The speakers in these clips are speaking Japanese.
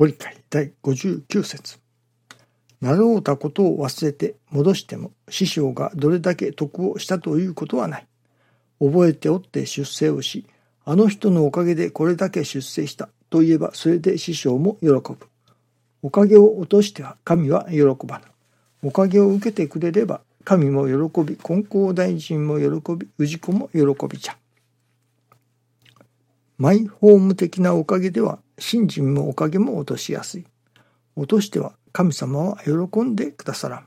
ご理解第59節なろうたことを忘れて戻しても師匠がどれだけ得をしたということはない。覚えておって出世をし、あの人のおかげでこれだけ出世したと言えばそれで師匠も喜ぶ。おかげを落としては神は喜ばぬ。おかげを受けてくれれば神も喜び、金光大臣も喜び、氏子も喜びじゃ。マイホーム的なおかげでは信心もおかげも落としやすい。落としては神様は喜んでくださらん。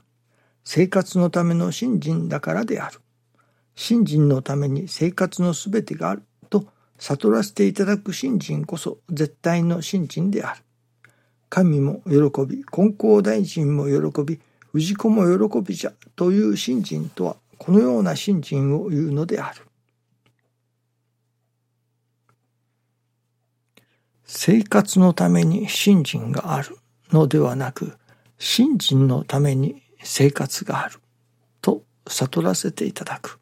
生活のための信心だからである。信心のために生活のすべてがあると悟らせていただく信心こそ絶対の信心である。神も喜び、金光大臣も喜び、氏子も喜びじゃという信心とはこのような信心を言うのである。生活のために信心があるのではなく、信心のために生活があると悟らせていただく。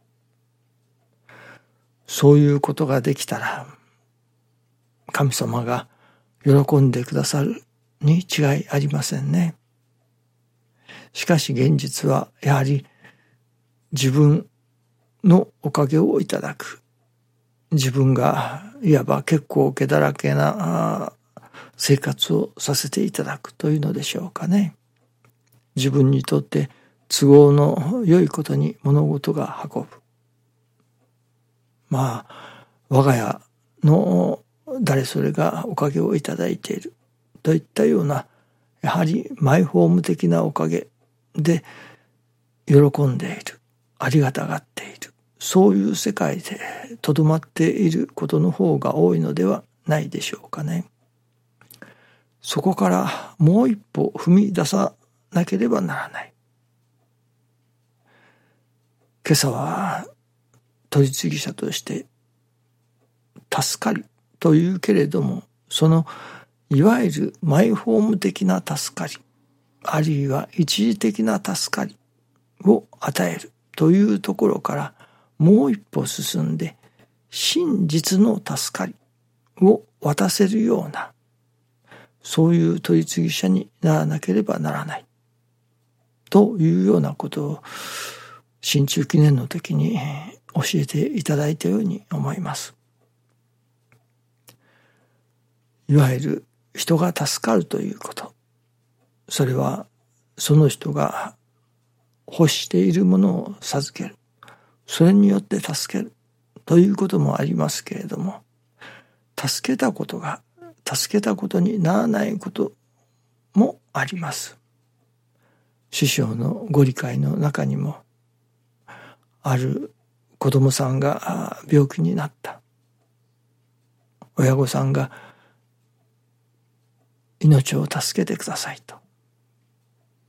そういうことができたら、神様が喜んでくださるに違いありませんね。しかし現実はやはり自分のおかげをいただく。自分がいわば結構毛だらけな生活をさせていただくというのでしょうかね。自分にとって都合の良いことに物事が運ぶ。まあ、我が家の誰それがおかげをいただいているといったような、やはりマイホーム的なおかげで喜んでいる。ありがたがっている。そういう世界でとどまっていることの方が多いのではないでしょうかね。そこからもう一歩踏み出さなければならない。今朝は取り次ぎ者として助かりというけれども、そのいわゆるマイホーム的な助かり、あるいは一時的な助かりを与えるというところからもう一歩進んで真実の助かりを渡せるようなそういう取り次ぎ者にならなければならない。というようなことを、新中記念の時に教えていただいたように思います。いわゆる人が助かるということ。それはその人が欲しているものを授ける。それによって助けるということもありますけれども、助けたことが助けたことにならないこともあります。師匠のご理解の中にも、ある子供さんが病気になった。親御さんが命を助けてくださいと。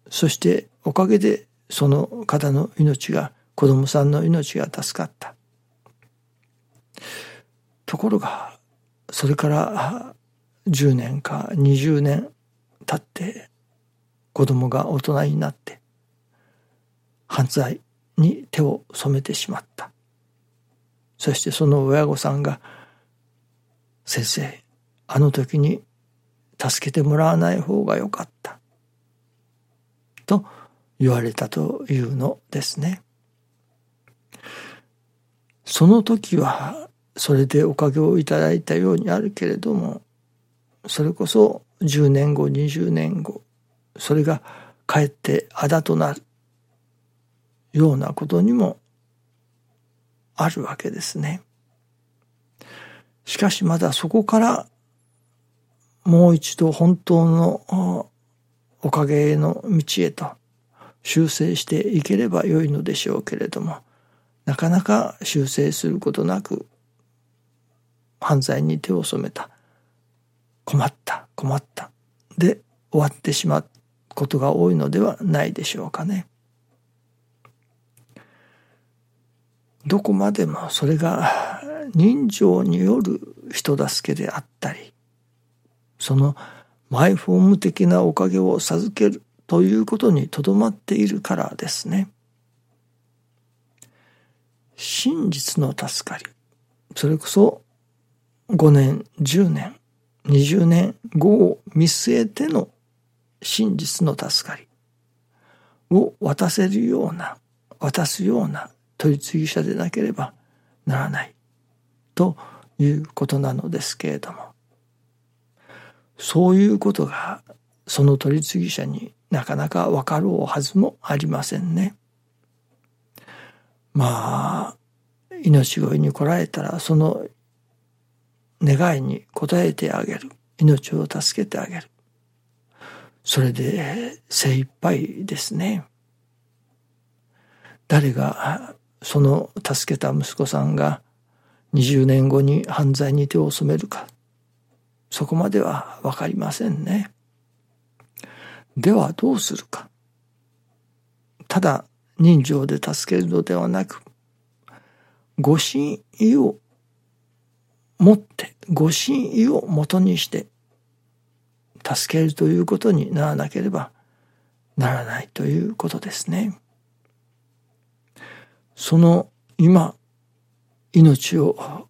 そしておかげでその方の命が、子供さんの命が助かった。ところが、それから10年か20年経って子供が大人になって犯罪に手を染めてしまった。そしてその親御さんが先生、あの時に助けてもらわない方がよかった。と言われたというのですね。その時はそれでおかげをいただいたようにあるけれどもそれこそ10年後20年後それがかえってあだとなるようなことにもあるわけですね。しかしまだそこからもう一度本当のおかげへの道へと修正していければよいのでしょうけれどもなかなか修正することなく犯罪に手を染めた困った困ったで終わってしまうことが多いのではないでしょうかね。どこまでもそれが人情による人助けであったりそのマイフォーム的なおかげを授けるということにとどまっているからですね。真実の助かり。それこそ5年10年20年後を見据えての真実の助かり。を渡せるような渡すような取り次ぎ者でなければならない。ということなのですけれども。そういうことがその取り次ぎ者になかなか分かろうはずもありませんね。まあ命乞いに来られたらその願いに応えてあげる。命を助けてあげる。それで精一杯ですね。誰がその助けた息子さんが20年後に犯罪に手を染めるか。そこまでは分かりませんね。ではどうするか。ただ人情で助けるのではなくご神意を持ってご神意をもとにして助けるということにならなければならないということですね。その今命を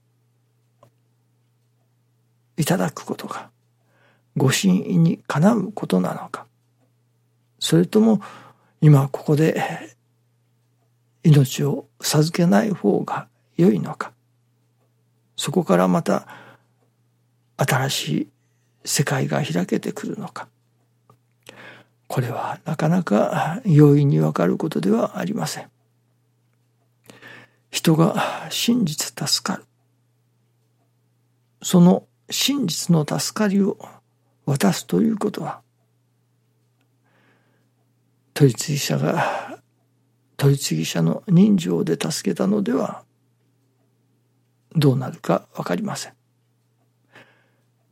いただくことがご神意にかなうことなのかそれとも今ここで命を授けない方が良いのか。そこからまた新しい世界が開けてくるのか。これはなかなか容易にわかることではありません。人が真実助かる。その真実の助かりを渡すということは取り次ぎ者が取り次ぎ者の人情で助けたのではどうなるか分かりません。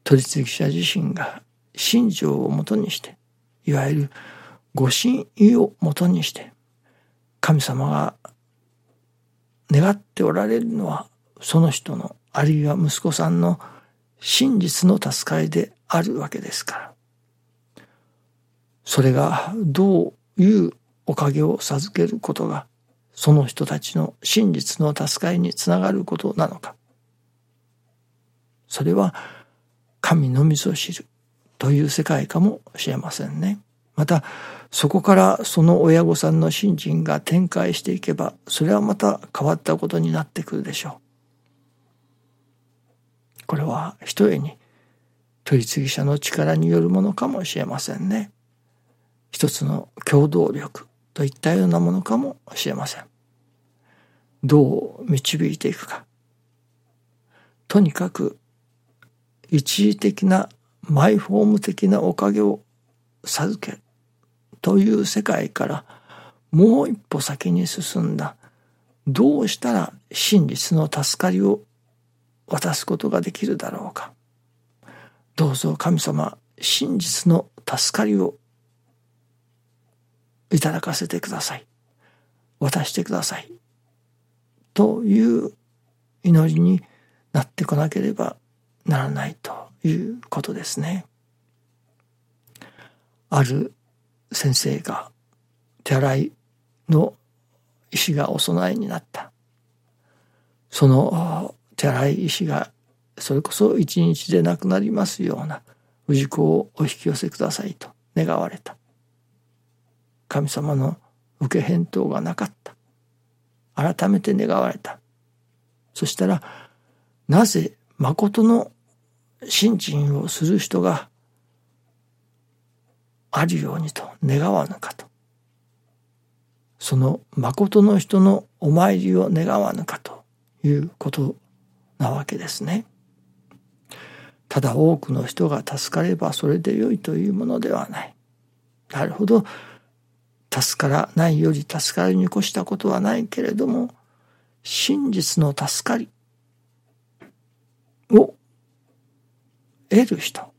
取り次ぎ者自身が信条をもとにしていわゆるご神意をもとにして神様が願っておられるのはその人のあるいは息子さんの真実の助かりであるわけですからそれがどういうおかげを授けることがその人たちの真実の助かりにつながることなのか。それは神のみぞ知るという世界かもしれませんね。また、そこからその親御さんの信心が展開していけば、それはまた変わったことになってくるでしょう。これはひとえに取り次ぎ者の力によるものかもしれませんね。一つの共同力、といったようなものかもしれません。どう導いていくか。とにかく一時的なマイフォーム的なおかげを授けという世界からもう一歩先に進んだどうしたら真実の助かりを渡すことができるだろうかどうぞ神様真実の助かりをいただかせてください。渡してください。という祈りになってこなければならないということですね。ある先生が手洗いの石がお供えになった。その手洗い石がそれこそ一日でなくなりますような氏子をお引き寄せくださいと願われた。神様の受け返答がなかった。改めて願われた。そしたら、なぜ誠の信心をする人があるようにと願わぬかと。その誠の人のお参りを願わぬかということなわけですね。ただ多くの人が助かればそれで良いというものではない。なるほど。助からないより助かりに越したことはないけれども真実の助かりを得る人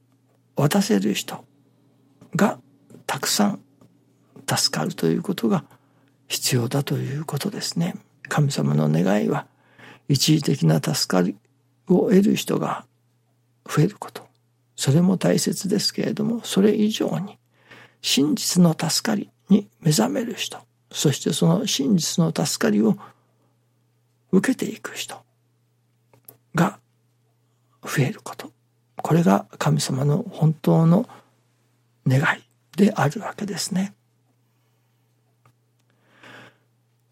渡せる人がたくさん助かるということが必要だということですね。神様の願いは一時的な助かりを得る人が増えることそれも大切ですけれどもそれ以上に真実の助かりに目覚める人そしてその真実の助かりを受けていく人が増えることこれが神様の本当の願いであるわけですね。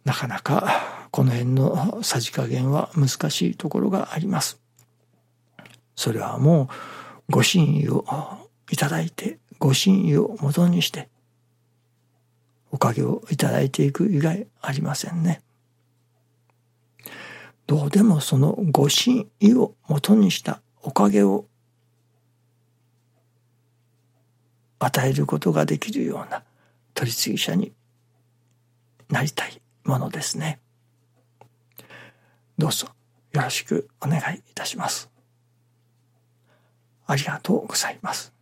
なかなかこの辺のさじ加減は難しいところがあります。それはもうご神意をいただいてご神意を元にしておかげをいただいていく以外ありませんね。どうでもそのご神意を元にしたおかげを与えることができるような取り次ぎ者になりたいものですね。どうぞよろしくお願いいたします。ありがとうございます。